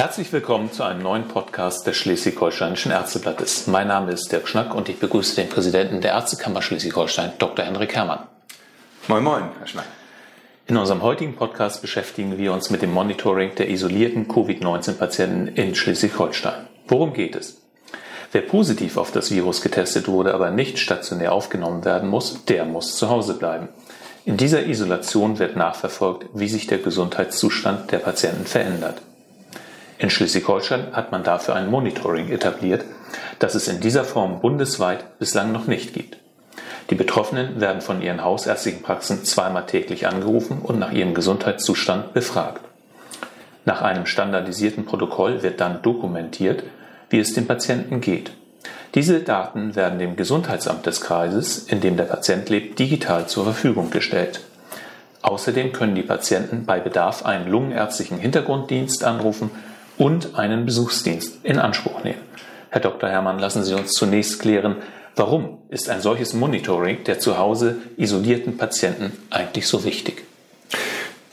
Herzlich willkommen zu einem neuen Podcast des Schleswig-Holsteinischen Ärzteblattes. Mein Name ist Dirk Schnack und ich begrüße den Präsidenten der Ärztekammer Schleswig-Holstein, Dr. Henrik Herrmann. Moin, moin, Herr Schnack. In unserem heutigen Podcast beschäftigen wir uns mit dem Monitoring der isolierten Covid-19-Patienten in Schleswig-Holstein. Worum geht es? Wer positiv auf das Virus getestet wurde, aber nicht stationär aufgenommen werden muss, der muss zu Hause bleiben. In dieser Isolation wird nachverfolgt, wie sich der Gesundheitszustand der Patienten verändert. In Schleswig-Holstein hat man dafür ein Monitoring etabliert, das es in dieser Form bundesweit bislang noch nicht gibt. Die Betroffenen werden von ihren hausärztlichen Praxen zweimal täglich angerufen und nach ihrem Gesundheitszustand befragt. Nach einem standardisierten Protokoll wird dann dokumentiert, wie es dem Patienten geht. Diese Daten werden dem Gesundheitsamt des Kreises, in dem der Patient lebt, digital zur Verfügung gestellt. Außerdem können die Patienten bei Bedarf einen lungenärztlichen Hintergrunddienst anrufen und einen Besuchsdienst in Anspruch nehmen. Herr Dr. Herrmann, lassen Sie uns zunächst klären, warum ist ein solches Monitoring der zu Hause isolierten Patienten eigentlich so wichtig?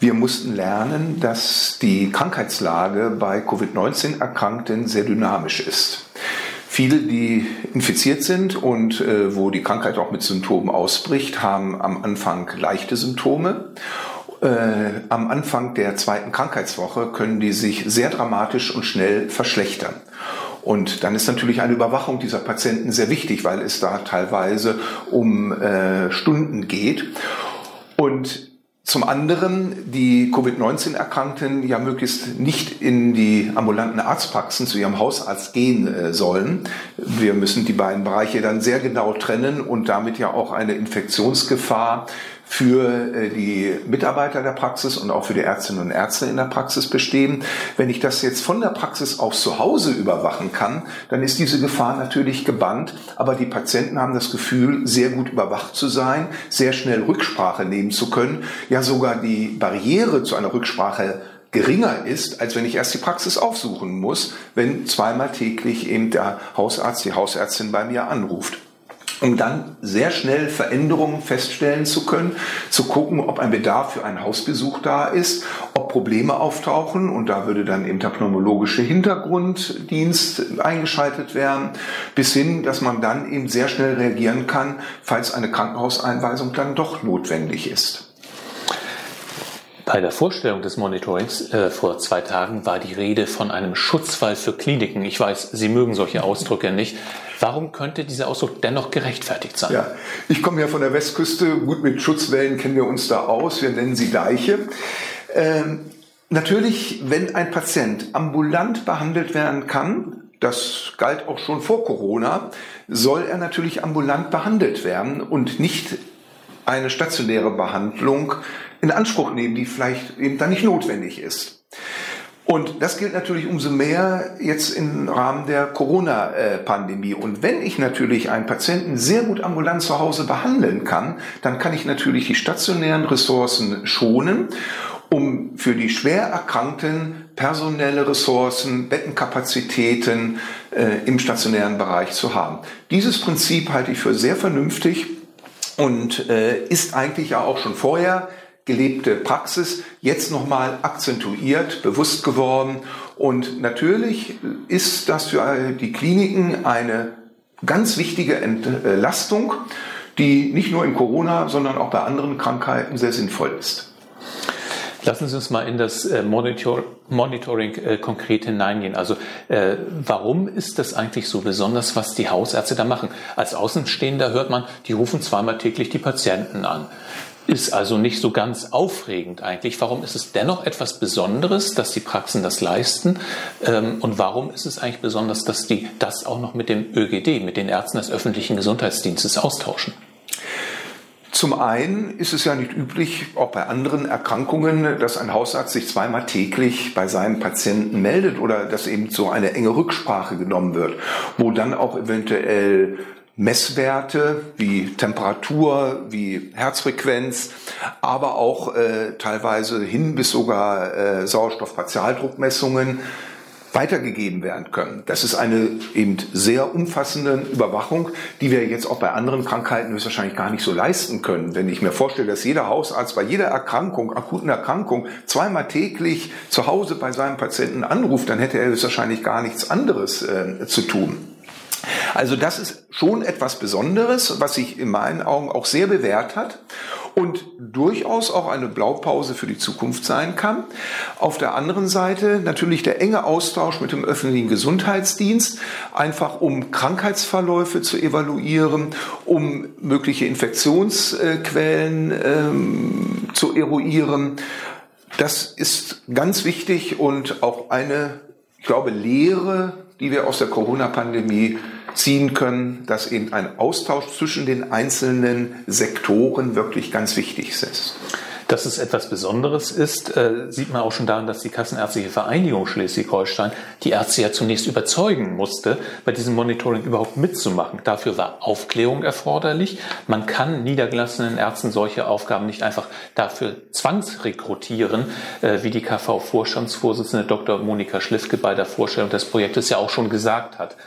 Wir mussten lernen, dass die Krankheitslage bei Covid-19-Erkrankten sehr dynamisch ist. Viele, die infiziert sind und äh, wo die Krankheit auch mit Symptomen ausbricht, haben am Anfang leichte Symptome äh, am Anfang der zweiten Krankheitswoche können die sich sehr dramatisch und schnell verschlechtern. Und dann ist natürlich eine Überwachung dieser Patienten sehr wichtig, weil es da teilweise um äh, Stunden geht. Und zum anderen die Covid-19-Erkrankten ja möglichst nicht in die ambulanten Arztpraxen zu ihrem Hausarzt gehen äh, sollen. Wir müssen die beiden Bereiche dann sehr genau trennen und damit ja auch eine Infektionsgefahr für äh, die Mitarbeiter der Praxis und auch für die Ärztinnen und Ärzte in der Praxis bestehen. Wenn ich das jetzt von der Praxis aus zu Hause überwachen kann, dann ist diese Gefahr natürlich gebannt. Aber die Patienten haben das Gefühl, sehr gut überwacht zu sein, sehr schnell Rücksprache nehmen zu können. Ja, sogar die Barriere zu einer Rücksprache geringer ist, als wenn ich erst die Praxis aufsuchen muss, wenn zweimal täglich eben der Hausarzt, die Hausärztin bei mir anruft um dann sehr schnell Veränderungen feststellen zu können, zu gucken, ob ein Bedarf für einen Hausbesuch da ist, ob Probleme auftauchen und da würde dann eben der pneumologische Hintergrunddienst eingeschaltet werden, bis hin, dass man dann eben sehr schnell reagieren kann, falls eine Krankenhauseinweisung dann doch notwendig ist. Bei der Vorstellung des Monitorings äh, vor zwei Tagen war die Rede von einem Schutzwall für Kliniken. Ich weiß, Sie mögen solche Ausdrücke nicht. Warum könnte dieser Ausdruck dennoch gerechtfertigt sein? Ja, ich komme ja von der Westküste. Gut, mit Schutzwellen kennen wir uns da aus. Wir nennen sie Deiche. Ähm, natürlich, wenn ein Patient ambulant behandelt werden kann, das galt auch schon vor Corona, soll er natürlich ambulant behandelt werden und nicht eine stationäre Behandlung in Anspruch nehmen, die vielleicht eben dann nicht notwendig ist. Und das gilt natürlich umso mehr jetzt im Rahmen der Corona-Pandemie. Und wenn ich natürlich einen Patienten sehr gut ambulant zu Hause behandeln kann, dann kann ich natürlich die stationären Ressourcen schonen, um für die schwer Erkrankten personelle Ressourcen, Bettenkapazitäten äh, im stationären Bereich zu haben. Dieses Prinzip halte ich für sehr vernünftig und äh, ist eigentlich ja auch schon vorher gelebte Praxis jetzt nochmal akzentuiert, bewusst geworden. Und natürlich ist das für die Kliniken eine ganz wichtige Entlastung, die nicht nur in Corona, sondern auch bei anderen Krankheiten sehr sinnvoll ist. Lassen Sie uns mal in das äh, Monitor, Monitoring äh, konkret hineingehen. Also äh, warum ist das eigentlich so besonders, was die Hausärzte da machen? Als Außenstehender hört man, die rufen zweimal täglich die Patienten an. Ist also nicht so ganz aufregend eigentlich. Warum ist es dennoch etwas Besonderes, dass die Praxen das leisten? Ähm, und warum ist es eigentlich besonders, dass die das auch noch mit dem ÖGD, mit den Ärzten des öffentlichen Gesundheitsdienstes austauschen? Zum einen ist es ja nicht üblich, auch bei anderen Erkrankungen, dass ein Hausarzt sich zweimal täglich bei seinem Patienten meldet oder dass eben so eine enge Rücksprache genommen wird, wo dann auch eventuell Messwerte wie Temperatur, wie Herzfrequenz, aber auch äh, teilweise hin bis sogar äh, Sauerstoffpartialdruckmessungen weitergegeben werden können. Das ist eine eben sehr umfassende Überwachung, die wir jetzt auch bei anderen Krankheiten höchstwahrscheinlich gar nicht so leisten können. Wenn ich mir vorstelle, dass jeder Hausarzt bei jeder Erkrankung, akuten Erkrankung, zweimal täglich zu Hause bei seinem Patienten anruft, dann hätte er höchstwahrscheinlich gar nichts anderes äh, zu tun. Also das ist schon etwas Besonderes, was sich in meinen Augen auch sehr bewährt hat und durchaus auch eine Blaupause für die Zukunft sein kann. Auf der anderen Seite natürlich der enge Austausch mit dem öffentlichen Gesundheitsdienst, einfach um Krankheitsverläufe zu evaluieren, um mögliche Infektionsquellen ähm, zu eruieren. Das ist ganz wichtig und auch eine, ich glaube, Lehre, die wir aus der Corona-Pandemie ziehen können, dass eben ein Austausch zwischen den einzelnen Sektoren wirklich ganz wichtig ist. Dass es etwas Besonderes ist, äh, sieht man auch schon daran, dass die Kassenärztliche Vereinigung Schleswig-Holstein die Ärzte ja zunächst überzeugen musste, bei diesem Monitoring überhaupt mitzumachen. Dafür war Aufklärung erforderlich. Man kann niedergelassenen Ärzten solche Aufgaben nicht einfach dafür zwangsrekrutieren, äh, wie die KV-Vorstandsvorsitzende Dr. Monika Schliffke bei der Vorstellung des Projektes ja auch schon gesagt hat.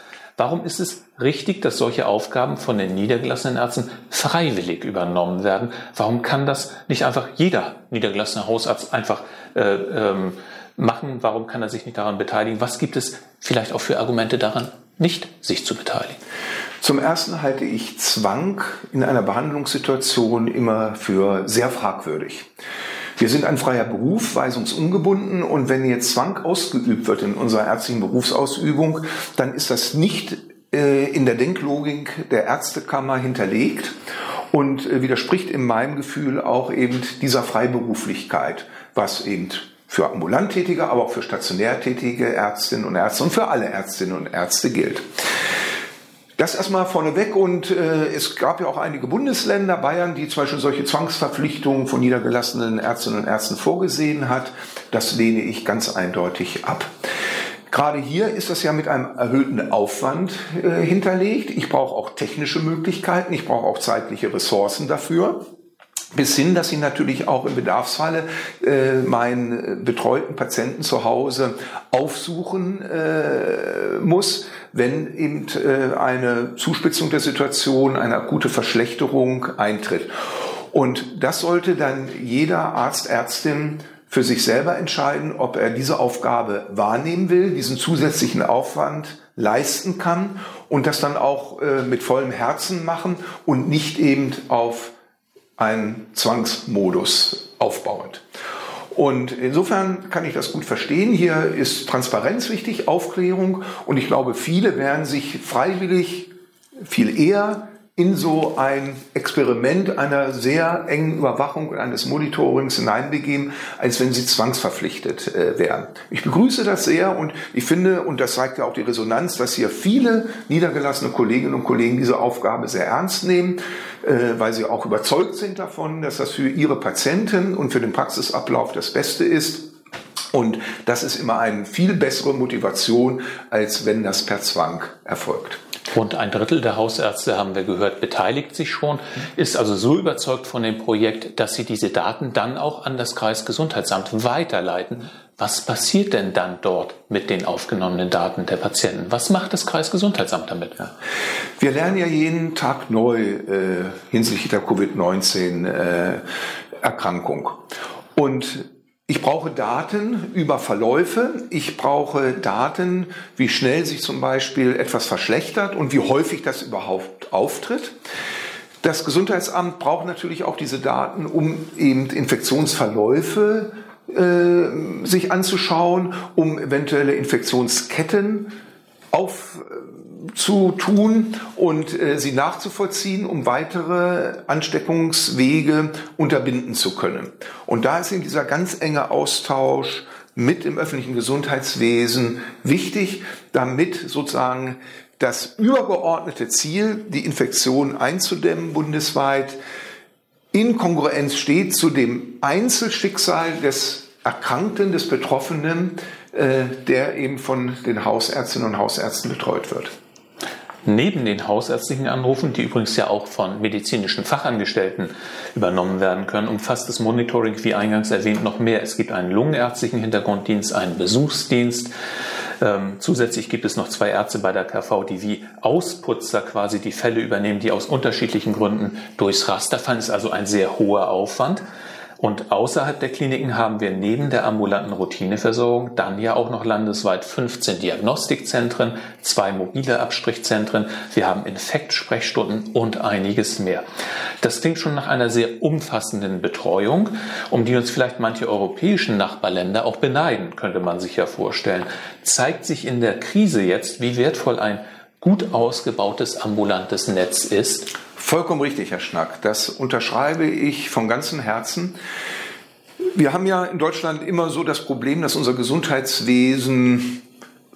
Warum ist es richtig, dass solche Aufgaben von den niedergelassenen Ärzten freiwillig übernommen werden? Warum kann das nicht einfach jeder niedergelassene Hausarzt einfach äh, ähm, machen? Warum kann er sich nicht daran beteiligen? Was gibt es vielleicht auch für Argumente daran, nicht sich zu beteiligen? Zum Ersten halte ich Zwang in einer Behandlungssituation immer für sehr fragwürdig. Wir sind ein freier Beruf, weisungsungebunden und wenn jetzt Zwang ausgeübt wird in unserer ärztlichen Berufsausübung, dann ist das nicht äh, in der Denklogik der Ärztekammer hinterlegt und äh, widerspricht in meinem Gefühl auch eben dieser Freiberuflichkeit, was eben für ambulant tätige, aber auch für stationär tätige Ärztinnen und Ärzte und für alle Ärztinnen und Ärzte gilt. Das erstmal vorneweg und äh, es gab ja auch einige Bundesländer, Bayern, die zum Beispiel solche Zwangsverpflichtungen von niedergelassenen Ärztinnen und Ärzten vorgesehen hat. Das lehne ich ganz eindeutig ab. Gerade hier ist das ja mit einem erhöhten Aufwand äh, hinterlegt. Ich brauche auch technische Möglichkeiten, ich brauche auch zeitliche Ressourcen dafür. Bis hin, dass ich natürlich auch im Bedarfsfalle äh, meinen betreuten Patienten zu Hause aufsuchen äh, muss, wenn eben äh, eine Zuspitzung der Situation, eine akute Verschlechterung eintritt. Und das sollte dann jeder Arzt, Ärztin für sich selber entscheiden, ob er diese Aufgabe wahrnehmen will, diesen zusätzlichen Aufwand leisten kann und das dann auch äh, mit vollem Herzen machen und nicht eben auf einen Zwangsmodus aufbauend. Und insofern kann ich das gut verstehen. Hier ist Transparenz wichtig, Aufklärung. Und ich glaube, viele werden sich freiwillig viel eher in so ein Experiment einer sehr engen Überwachung und eines Monitorings hineinbegeben, als wenn sie zwangsverpflichtet äh, wären. Ich begrüße das sehr und ich finde, und das zeigt ja auch die Resonanz, dass hier viele niedergelassene Kolleginnen und Kollegen diese Aufgabe sehr ernst nehmen, äh, weil sie auch überzeugt sind davon, dass das für ihre Patienten und für den Praxisablauf das Beste ist. Und das ist immer eine viel bessere Motivation, als wenn das per Zwang erfolgt. Rund ein Drittel der Hausärzte, haben wir gehört, beteiligt sich schon, ist also so überzeugt von dem Projekt, dass sie diese Daten dann auch an das Kreisgesundheitsamt weiterleiten. Was passiert denn dann dort mit den aufgenommenen Daten der Patienten? Was macht das Kreisgesundheitsamt damit? Ja. Wir lernen ja jeden Tag neu äh, hinsichtlich der Covid-19-Erkrankung. Äh, Und ich brauche Daten über Verläufe. Ich brauche Daten, wie schnell sich zum Beispiel etwas verschlechtert und wie häufig das überhaupt auftritt. Das Gesundheitsamt braucht natürlich auch diese Daten, um eben Infektionsverläufe äh, sich anzuschauen, um eventuelle Infektionsketten auf zu tun und äh, sie nachzuvollziehen, um weitere Ansteckungswege unterbinden zu können. Und da ist eben dieser ganz enge Austausch mit dem öffentlichen Gesundheitswesen wichtig, damit sozusagen das übergeordnete Ziel, die Infektion einzudämmen bundesweit, in Kongruenz steht zu dem Einzelschicksal des Erkrankten, des Betroffenen, äh, der eben von den Hausärztinnen und Hausärzten betreut wird. Neben den hausärztlichen Anrufen, die übrigens ja auch von medizinischen Fachangestellten übernommen werden können, umfasst das Monitoring, wie eingangs erwähnt, noch mehr. Es gibt einen lungenärztlichen Hintergrunddienst, einen Besuchsdienst. Ähm, zusätzlich gibt es noch zwei Ärzte bei der KV, die wie Ausputzer quasi die Fälle übernehmen, die aus unterschiedlichen Gründen durchs Raster fallen. Das ist also ein sehr hoher Aufwand. Und außerhalb der Kliniken haben wir neben der ambulanten Routineversorgung dann ja auch noch landesweit 15 Diagnostikzentren, zwei mobile Abstrichzentren, wir haben Infektsprechstunden und einiges mehr. Das klingt schon nach einer sehr umfassenden Betreuung, um die uns vielleicht manche europäischen Nachbarländer auch beneiden, könnte man sich ja vorstellen. Zeigt sich in der Krise jetzt, wie wertvoll ein gut ausgebautes ambulantes Netz ist? Vollkommen richtig, Herr Schnack. Das unterschreibe ich von ganzem Herzen. Wir haben ja in Deutschland immer so das Problem, dass unser Gesundheitswesen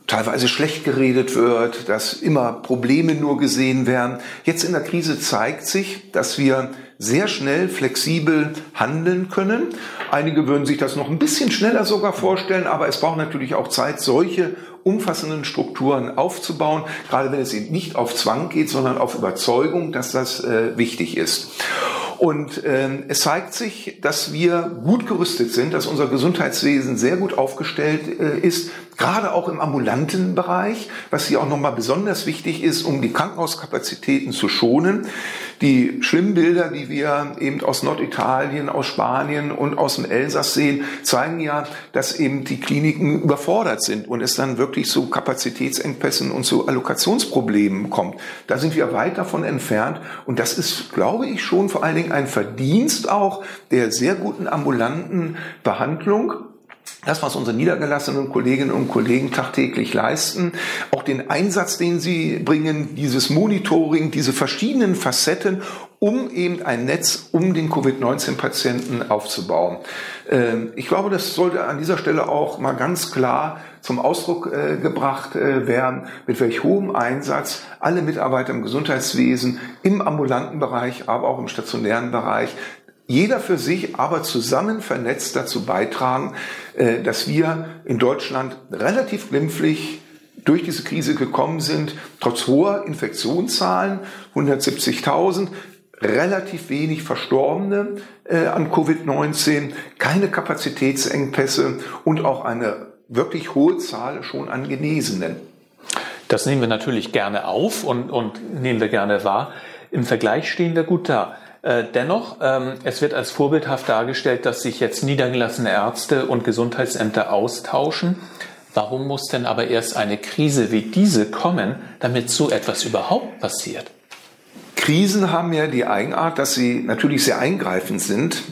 teilweise schlecht geredet wird, dass immer Probleme nur gesehen werden. Jetzt in der Krise zeigt sich, dass wir sehr schnell, flexibel handeln können. Einige würden sich das noch ein bisschen schneller sogar vorstellen, aber es braucht natürlich auch Zeit, solche umfassenden Strukturen aufzubauen, gerade wenn es eben nicht auf Zwang geht, sondern auf Überzeugung, dass das äh, wichtig ist. Und ähm, es zeigt sich, dass wir gut gerüstet sind, dass unser Gesundheitswesen sehr gut aufgestellt äh, ist, gerade auch im ambulanten Bereich, was hier auch nochmal besonders wichtig ist, um die Krankenhauskapazitäten zu schonen. Die Schwimmbilder, die wir eben aus Norditalien, aus Spanien und aus dem Elsass sehen, zeigen ja, dass eben die Kliniken überfordert sind und es dann wirklich zu Kapazitätsengpässen und zu Allokationsproblemen kommt. Da sind wir weit davon entfernt und das ist, glaube ich, schon vor allen Dingen ein Verdienst auch der sehr guten ambulanten Behandlung das, was unsere niedergelassenen Kolleginnen und Kollegen tagtäglich leisten, auch den Einsatz, den sie bringen, dieses Monitoring, diese verschiedenen Facetten, um eben ein Netz um den Covid-19-Patienten aufzubauen. Ähm, ich glaube, das sollte an dieser Stelle auch mal ganz klar zum Ausdruck äh, gebracht äh, werden, mit welch hohem Einsatz alle Mitarbeiter im Gesundheitswesen, im ambulanten Bereich, aber auch im stationären Bereich jeder für sich, aber zusammen vernetzt dazu beitragen, äh, dass wir in Deutschland relativ glimpflich durch diese Krise gekommen sind, trotz hoher Infektionszahlen, 170.000, relativ wenig Verstorbene äh, an Covid-19, keine Kapazitätsengpässe und auch eine wirklich hohe Zahl schon an Genesenen. Das nehmen wir natürlich gerne auf und, und nehmen wir gerne wahr. Im Vergleich stehen wir gut da. Äh, dennoch, ähm, es wird als vorbildhaft dargestellt, dass sich jetzt niedergelassene Ärzte und Gesundheitsämter austauschen. Warum muss denn aber erst eine Krise wie diese kommen, damit so etwas überhaupt passiert? Krisen haben ja die Eigenart, dass sie natürlich sehr eingreifend sind,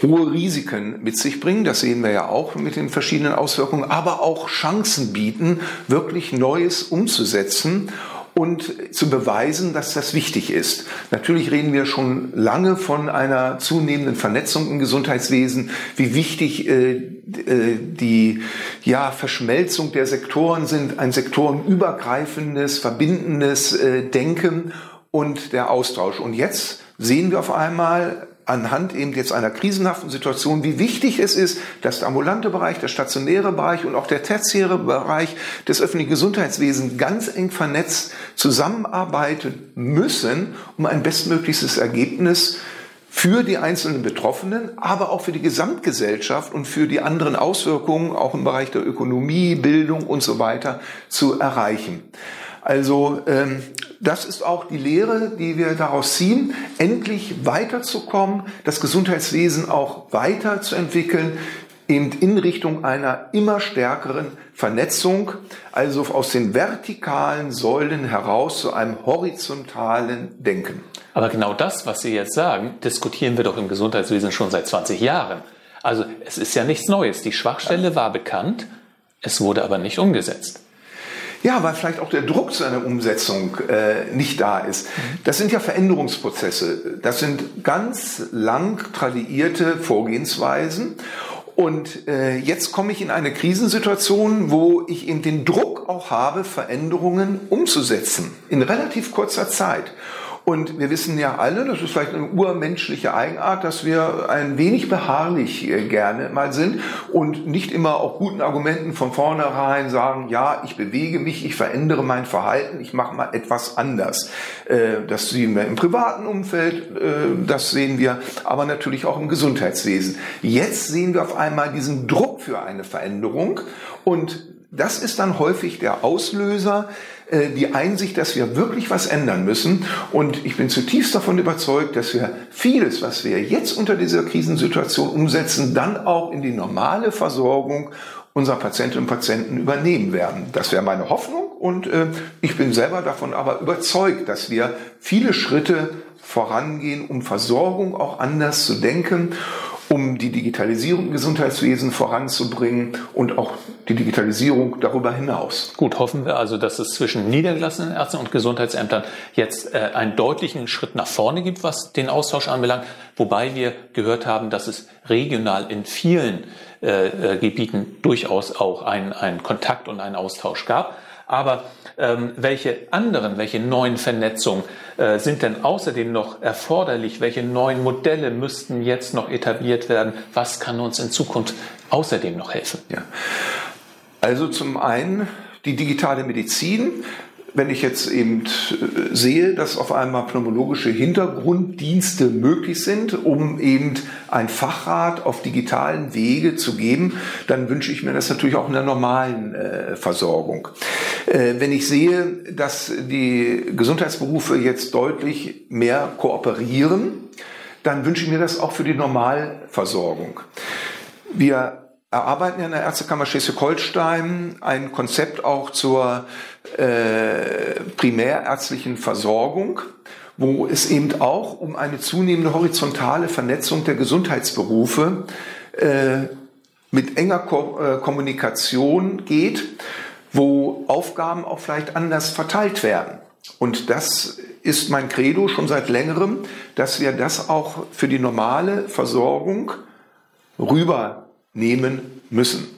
hohe Risiken mit sich bringen, das sehen wir ja auch mit den verschiedenen Auswirkungen, aber auch Chancen bieten, wirklich Neues umzusetzen und zu beweisen, dass das wichtig ist. Natürlich reden wir schon lange von einer zunehmenden Vernetzung im Gesundheitswesen, wie wichtig äh, äh, die ja, Verschmelzung der Sektoren sind, ein sektorenübergreifendes, verbindendes äh, Denken und der Austausch. Und jetzt sehen wir auf einmal anhand eben jetzt einer krisenhaften Situation, wie wichtig es ist, dass der ambulante Bereich, der stationäre Bereich und auch der tertiäre Bereich des öffentlichen Gesundheitswesens ganz eng vernetzt zusammenarbeiten müssen, um ein bestmögliches Ergebnis für die einzelnen Betroffenen, aber auch für die Gesamtgesellschaft und für die anderen Auswirkungen, auch im Bereich der Ökonomie, Bildung und so weiter, zu erreichen. Also ähm, das ist auch die Lehre, die wir daraus ziehen, endlich weiterzukommen, das Gesundheitswesen auch weiterzuentwickeln, eben in Richtung einer immer stärkeren Vernetzung, also aus den vertikalen Säulen heraus zu einem horizontalen Denken. Aber genau das, was Sie jetzt sagen, diskutieren wir doch im Gesundheitswesen schon seit 20 Jahren. Also es ist ja nichts Neues. Die Schwachstelle war bekannt, es wurde aber nicht umgesetzt. Ja, weil vielleicht auch der Druck zu einer Umsetzung äh, nicht da ist. Das sind ja Veränderungsprozesse. Das sind ganz lang tradierte Vorgehensweisen. Und äh, jetzt komme ich in eine Krisensituation, wo ich eben den Druck auch habe, Veränderungen umzusetzen in relativ kurzer Zeit. Und wir wissen ja alle, das ist vielleicht eine urmenschliche Eigenart, dass wir ein wenig beharrlich äh, gerne mal sind und nicht immer auf guten Argumenten von vornherein sagen, ja, ich bewege mich, ich verändere mein Verhalten, ich mache mal etwas anders. Äh, das sehen wir im privaten Umfeld, äh, das sehen wir aber natürlich auch im Gesundheitswesen. Jetzt sehen wir auf einmal diesen Druck für eine Veränderung und das ist dann häufig der Auslöser, die Einsicht, dass wir wirklich was ändern müssen. Und ich bin zutiefst davon überzeugt, dass wir vieles, was wir jetzt unter dieser Krisensituation umsetzen, dann auch in die normale Versorgung unserer Patientinnen und Patienten übernehmen werden. Das wäre meine Hoffnung und äh, ich bin selber davon aber überzeugt, dass wir viele Schritte vorangehen, um Versorgung auch anders zu denken um die Digitalisierung im Gesundheitswesen voranzubringen und auch die Digitalisierung darüber hinaus. Gut, hoffen wir also, dass es zwischen niedergelassenen Ärzten und Gesundheitsämtern jetzt äh, einen deutlichen Schritt nach vorne gibt, was den Austausch anbelangt, wobei wir gehört haben, dass es regional in vielen äh, äh, Gebieten durchaus auch einen Kontakt und einen Austausch gab. Aber ähm, welche anderen, welche neuen Vernetzungen äh, sind denn außerdem noch erforderlich? Welche neuen Modelle müssten jetzt noch etabliert werden? Was kann uns in Zukunft außerdem noch helfen? Ja. Also zum einen die digitale Medizin wenn ich jetzt eben äh, sehe, dass auf einmal pneumologische Hintergrunddienste möglich sind, um eben ein Fachrat auf digitalen Wege zu geben, dann wünsche ich mir das natürlich auch in der normalen äh, Versorgung. Äh, wenn ich sehe, dass die Gesundheitsberufe jetzt deutlich mehr kooperieren, dann wünsche ich mir das auch für die Normalversorgung. Wir erarbeiten in der Ärztekammer Schleswig-Holstein ein Konzept auch zur äh, primärärztlichen Versorgung, wo es eben auch um eine zunehmende horizontale Vernetzung der Gesundheitsberufe äh, mit enger Ko äh, Kommunikation geht, wo Aufgaben auch vielleicht anders verteilt werden. Und das ist mein Credo schon seit längerem, dass wir das auch für die normale Versorgung rübernehmen müssen.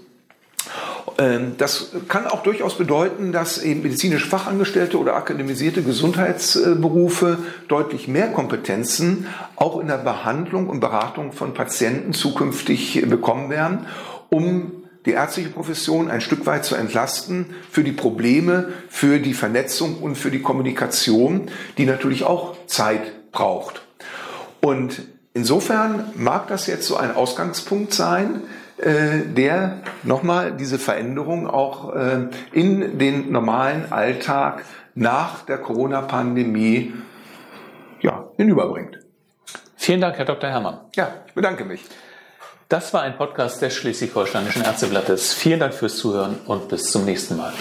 Ähm, das kann auch durchaus bedeuten, dass eben medizinische Fachangestellte oder akademisierte Gesundheitsberufe deutlich mehr Kompetenzen auch in der Behandlung und Beratung von Patienten zukünftig bekommen werden, um die ärztliche Profession ein Stück weit zu entlasten für die Probleme, für die Vernetzung und für die Kommunikation, die natürlich auch Zeit braucht. Und insofern mag das jetzt so ein Ausgangspunkt sein, der nochmal diese Veränderung auch äh, in den normalen Alltag nach der Corona-Pandemie ja, hinüberbringt. Vielen Dank, Herr Dr. Herrmann. Ja, ich bedanke mich. Das war ein Podcast des Schleswig-Holsteinischen Ärzteblattes. Vielen Dank fürs Zuhören und bis zum nächsten Mal.